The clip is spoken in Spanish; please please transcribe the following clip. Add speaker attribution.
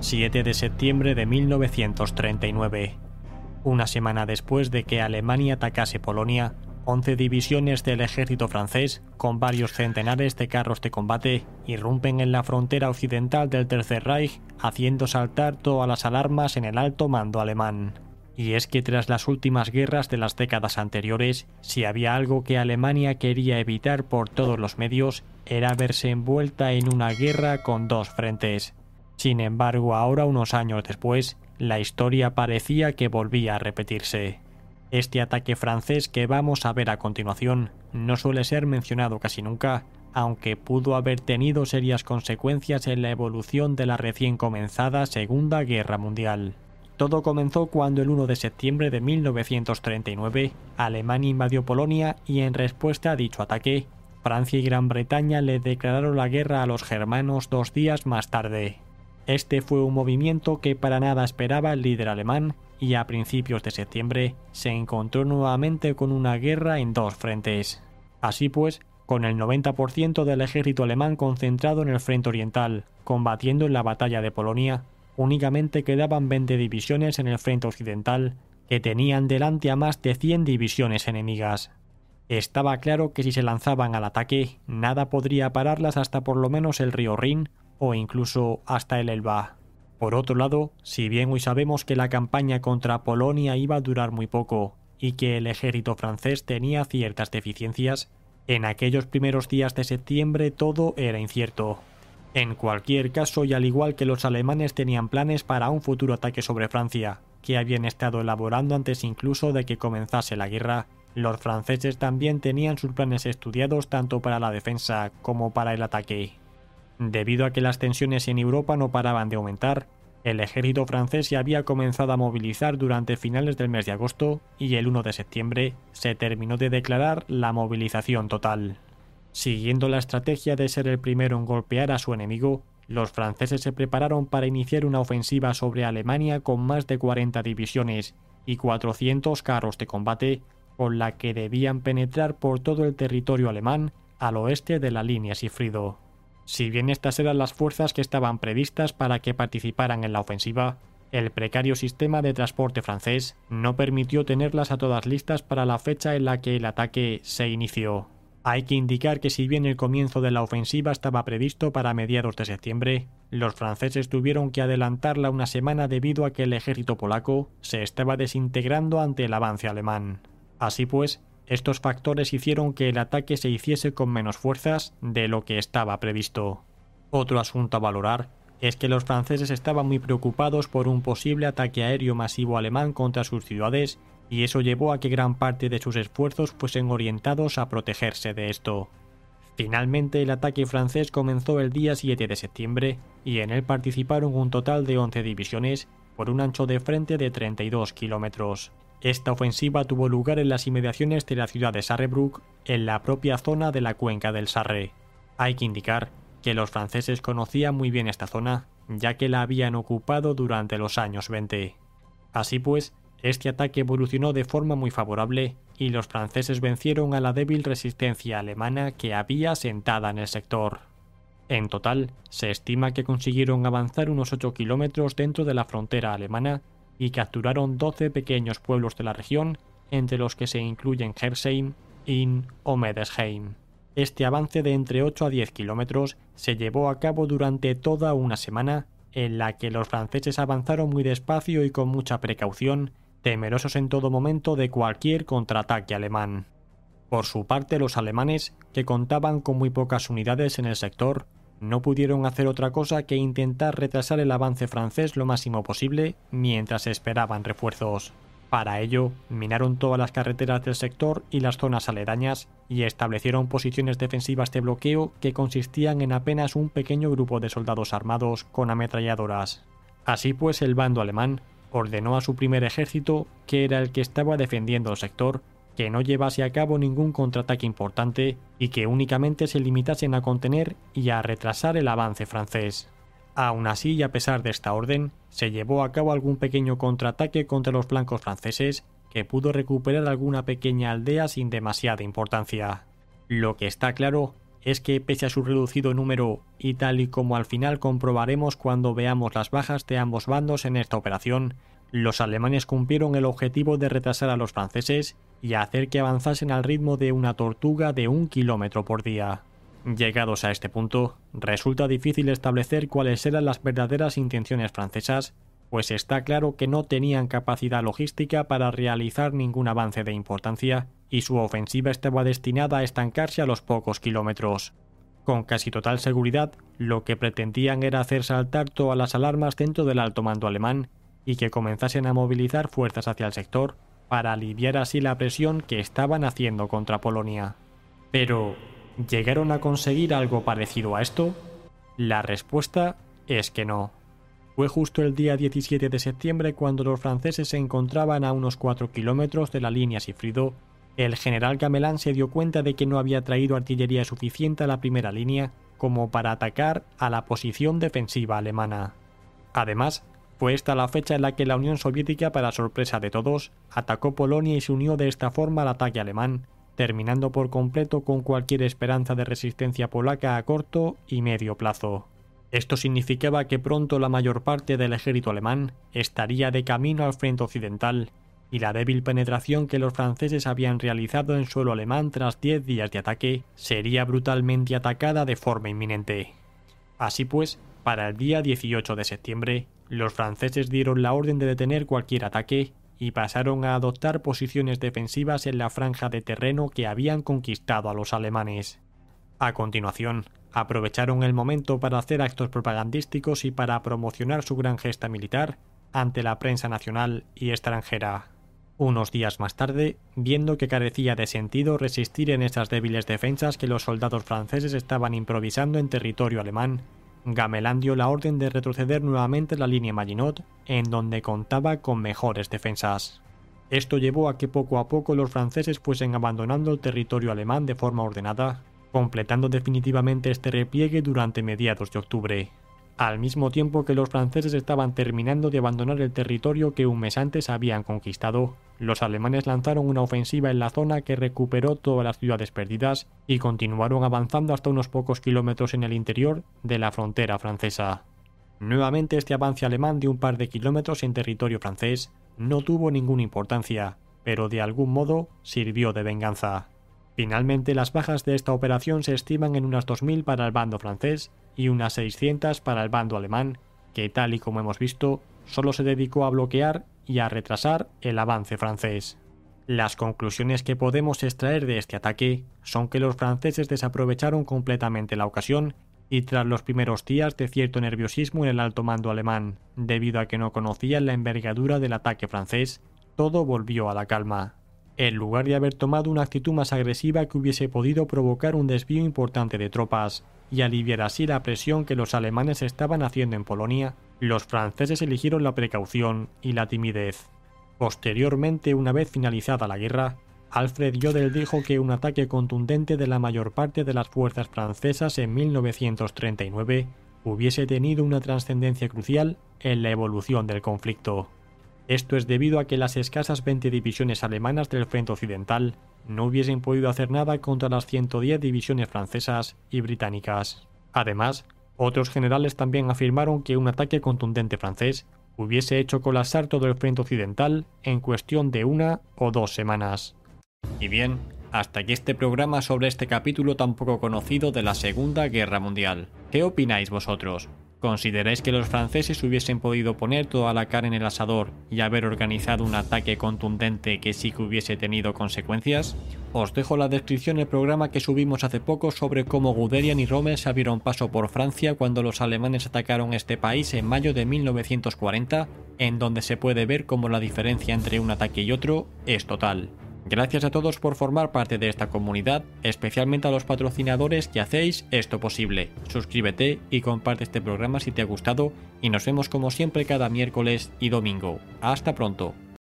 Speaker 1: 7 de septiembre de 1939. Una semana después de que Alemania atacase Polonia, 11 divisiones del ejército francés, con varios centenares de carros de combate, irrumpen en la frontera occidental del Tercer Reich, haciendo saltar todas las alarmas en el alto mando alemán. Y es que tras las últimas guerras de las décadas anteriores, si había algo que Alemania quería evitar por todos los medios, era verse envuelta en una guerra con dos frentes. Sin embargo, ahora unos años después, la historia parecía que volvía a repetirse. Este ataque francés que vamos a ver a continuación no suele ser mencionado casi nunca, aunque pudo haber tenido serias consecuencias en la evolución de la recién comenzada Segunda Guerra Mundial. Todo comenzó cuando el 1 de septiembre de 1939 Alemania invadió Polonia y en respuesta a dicho ataque, Francia y Gran Bretaña le declararon la guerra a los germanos dos días más tarde. Este fue un movimiento que para nada esperaba el líder alemán y a principios de septiembre se encontró nuevamente con una guerra en dos frentes. Así pues, con el 90% del ejército alemán concentrado en el frente oriental, combatiendo en la batalla de Polonia, únicamente quedaban 20 divisiones en el frente occidental, que tenían delante a más de 100 divisiones enemigas. Estaba claro que si se lanzaban al ataque, nada podría pararlas hasta por lo menos el río Rin o incluso hasta el Elba. Por otro lado, si bien hoy sabemos que la campaña contra Polonia iba a durar muy poco y que el ejército francés tenía ciertas deficiencias, en aquellos primeros días de septiembre todo era incierto. En cualquier caso, y al igual que los alemanes tenían planes para un futuro ataque sobre Francia, que habían estado elaborando antes incluso de que comenzase la guerra, los franceses también tenían sus planes estudiados tanto para la defensa como para el ataque. Debido a que las tensiones en Europa no paraban de aumentar, el ejército francés ya había comenzado a movilizar durante finales del mes de agosto y el 1 de septiembre se terminó de declarar la movilización total. Siguiendo la estrategia de ser el primero en golpear a su enemigo, los franceses se prepararon para iniciar una ofensiva sobre Alemania con más de 40 divisiones y 400 carros de combate, con la que debían penetrar por todo el territorio alemán al oeste de la línea Sifrido. Si bien estas eran las fuerzas que estaban previstas para que participaran en la ofensiva, el precario sistema de transporte francés no permitió tenerlas a todas listas para la fecha en la que el ataque se inició. Hay que indicar que si bien el comienzo de la ofensiva estaba previsto para mediados de septiembre, los franceses tuvieron que adelantarla una semana debido a que el ejército polaco se estaba desintegrando ante el avance alemán. Así pues, estos factores hicieron que el ataque se hiciese con menos fuerzas de lo que estaba previsto. Otro asunto a valorar es que los franceses estaban muy preocupados por un posible ataque aéreo masivo alemán contra sus ciudades y eso llevó a que gran parte de sus esfuerzos fuesen orientados a protegerse de esto. Finalmente el ataque francés comenzó el día 7 de septiembre y en él participaron un total de 11 divisiones por un ancho de frente de 32 kilómetros. Esta ofensiva tuvo lugar en las inmediaciones de la ciudad de Sarrebruck, en la propia zona de la cuenca del Sarre. Hay que indicar que los franceses conocían muy bien esta zona, ya que la habían ocupado durante los años 20. Así pues, este ataque evolucionó de forma muy favorable y los franceses vencieron a la débil resistencia alemana que había sentada en el sector. En total, se estima que consiguieron avanzar unos 8 kilómetros dentro de la frontera alemana y capturaron 12 pequeños pueblos de la región, entre los que se incluyen Hersheim, Inn o Medesheim. Este avance de entre 8 a 10 kilómetros se llevó a cabo durante toda una semana, en la que los franceses avanzaron muy despacio y con mucha precaución, temerosos en todo momento de cualquier contraataque alemán. Por su parte, los alemanes, que contaban con muy pocas unidades en el sector, no pudieron hacer otra cosa que intentar retrasar el avance francés lo máximo posible mientras esperaban refuerzos. Para ello, minaron todas las carreteras del sector y las zonas aledañas y establecieron posiciones defensivas de bloqueo que consistían en apenas un pequeño grupo de soldados armados con ametralladoras. Así pues, el bando alemán ordenó a su primer ejército, que era el que estaba defendiendo el sector, que no llevase a cabo ningún contraataque importante y que únicamente se limitasen a contener y a retrasar el avance francés. Aún así, y a pesar de esta orden, se llevó a cabo algún pequeño contraataque contra los blancos franceses, que pudo recuperar alguna pequeña aldea sin demasiada importancia. Lo que está claro es que pese a su reducido número y tal y como al final comprobaremos cuando veamos las bajas de ambos bandos en esta operación, los alemanes cumplieron el objetivo de retrasar a los franceses y hacer que avanzasen al ritmo de una tortuga de un kilómetro por día. Llegados a este punto, resulta difícil establecer cuáles eran las verdaderas intenciones francesas, pues está claro que no tenían capacidad logística para realizar ningún avance de importancia y su ofensiva estaba destinada a estancarse a los pocos kilómetros. Con casi total seguridad, lo que pretendían era hacer saltar todas las alarmas dentro del alto mando alemán y que comenzasen a movilizar fuerzas hacia el sector para aliviar así la presión que estaban haciendo contra Polonia. Pero, ¿llegaron a conseguir algo parecido a esto? La respuesta es que no. Fue justo el día 17 de septiembre cuando los franceses se encontraban a unos 4 kilómetros de la línea Sifrido el general Gamelán se dio cuenta de que no había traído artillería suficiente a la primera línea como para atacar a la posición defensiva alemana. Además, fue esta la fecha en la que la Unión Soviética, para sorpresa de todos, atacó Polonia y se unió de esta forma al ataque alemán, terminando por completo con cualquier esperanza de resistencia polaca a corto y medio plazo. Esto significaba que pronto la mayor parte del ejército alemán estaría de camino al frente occidental y la débil penetración que los franceses habían realizado en suelo alemán tras diez días de ataque sería brutalmente atacada de forma inminente. Así pues, para el día 18 de septiembre, los franceses dieron la orden de detener cualquier ataque y pasaron a adoptar posiciones defensivas en la franja de terreno que habían conquistado a los alemanes. A continuación, aprovecharon el momento para hacer actos propagandísticos y para promocionar su gran gesta militar ante la prensa nacional y extranjera. Unos días más tarde, viendo que carecía de sentido resistir en esas débiles defensas que los soldados franceses estaban improvisando en territorio alemán, Gamelán dio la orden de retroceder nuevamente la línea Maginot, en donde contaba con mejores defensas. Esto llevó a que poco a poco los franceses fuesen abandonando el territorio alemán de forma ordenada, completando definitivamente este repliegue durante mediados de octubre al mismo tiempo que los franceses estaban terminando de abandonar el territorio que un mes antes habían conquistado. Los alemanes lanzaron una ofensiva en la zona que recuperó todas las ciudades perdidas y continuaron avanzando hasta unos pocos kilómetros en el interior de la frontera francesa. Nuevamente este avance alemán de un par de kilómetros en territorio francés no tuvo ninguna importancia, pero de algún modo sirvió de venganza. Finalmente las bajas de esta operación se estiman en unas 2.000 para el bando francés y unas 600 para el bando alemán, que tal y como hemos visto, solo se dedicó a bloquear y a retrasar el avance francés. Las conclusiones que podemos extraer de este ataque son que los franceses desaprovecharon completamente la ocasión y tras los primeros días de cierto nerviosismo en el alto mando alemán, debido a que no conocían la envergadura del ataque francés, todo volvió a la calma. En lugar de haber tomado una actitud más agresiva que hubiese podido provocar un desvío importante de tropas, y aliviar así la presión que los alemanes estaban haciendo en Polonia, los franceses eligieron la precaución y la timidez. Posteriormente, una vez finalizada la guerra, Alfred Jodl dijo que un ataque contundente de la mayor parte de las fuerzas francesas en 1939 hubiese tenido una trascendencia crucial en la evolución del conflicto. Esto es debido a que las escasas 20 divisiones alemanas del frente occidental no hubiesen podido hacer nada contra las 110 divisiones francesas y británicas. Además, otros generales también afirmaron que un ataque contundente francés hubiese hecho colapsar todo el frente occidental en cuestión de una o dos semanas. Y bien, hasta aquí este programa sobre este capítulo tan poco conocido de la Segunda Guerra Mundial. ¿Qué opináis vosotros? ¿Consideráis que los franceses hubiesen podido poner toda la carne en el asador y haber organizado un ataque contundente que sí que hubiese tenido consecuencias? Os dejo la descripción el programa que subimos hace poco sobre cómo Guderian y Rommel se abrieron paso por Francia cuando los alemanes atacaron este país en mayo de 1940, en donde se puede ver cómo la diferencia entre un ataque y otro es total. Gracias a todos por formar parte de esta comunidad, especialmente a los patrocinadores que hacéis esto posible. Suscríbete y comparte este programa si te ha gustado y nos vemos como siempre cada miércoles y domingo. Hasta pronto.